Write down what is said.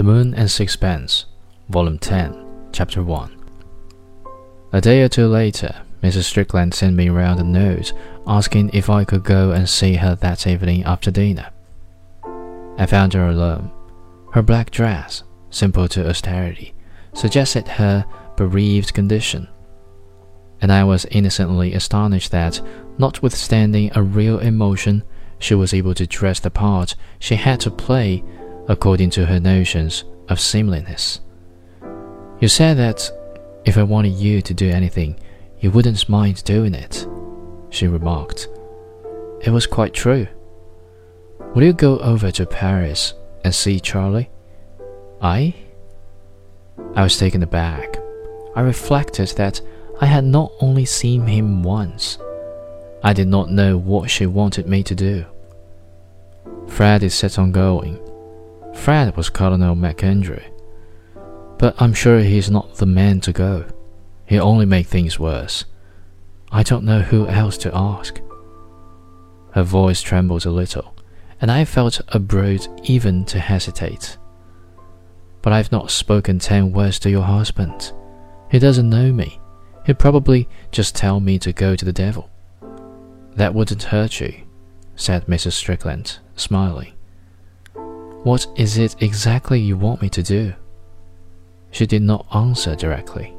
The Moon and Sixpence, Volume 10, Chapter 1. A day or two later, Mrs. Strickland sent me round a note asking if I could go and see her that evening after dinner. I found her alone. Her black dress, simple to austerity, suggested her bereaved condition, and I was innocently astonished that, notwithstanding a real emotion, she was able to dress the part she had to play according to her notions of seemliness. You said that if I wanted you to do anything, you wouldn't mind doing it, she remarked. It was quite true. Will you go over to Paris and see Charlie? I? I was taken aback. I reflected that I had not only seen him once, I did not know what she wanted me to do. Fred is set on going. Fred was Colonel MacAndrew. But I'm sure he's not the man to go. He'll only make things worse. I don't know who else to ask. Her voice trembled a little, and I felt a brute even to hesitate. But I've not spoken ten words to your husband. He doesn't know me. He'd probably just tell me to go to the devil. That wouldn't hurt you, said Mrs. Strickland, smiling. What is it exactly you want me to do? She did not answer directly.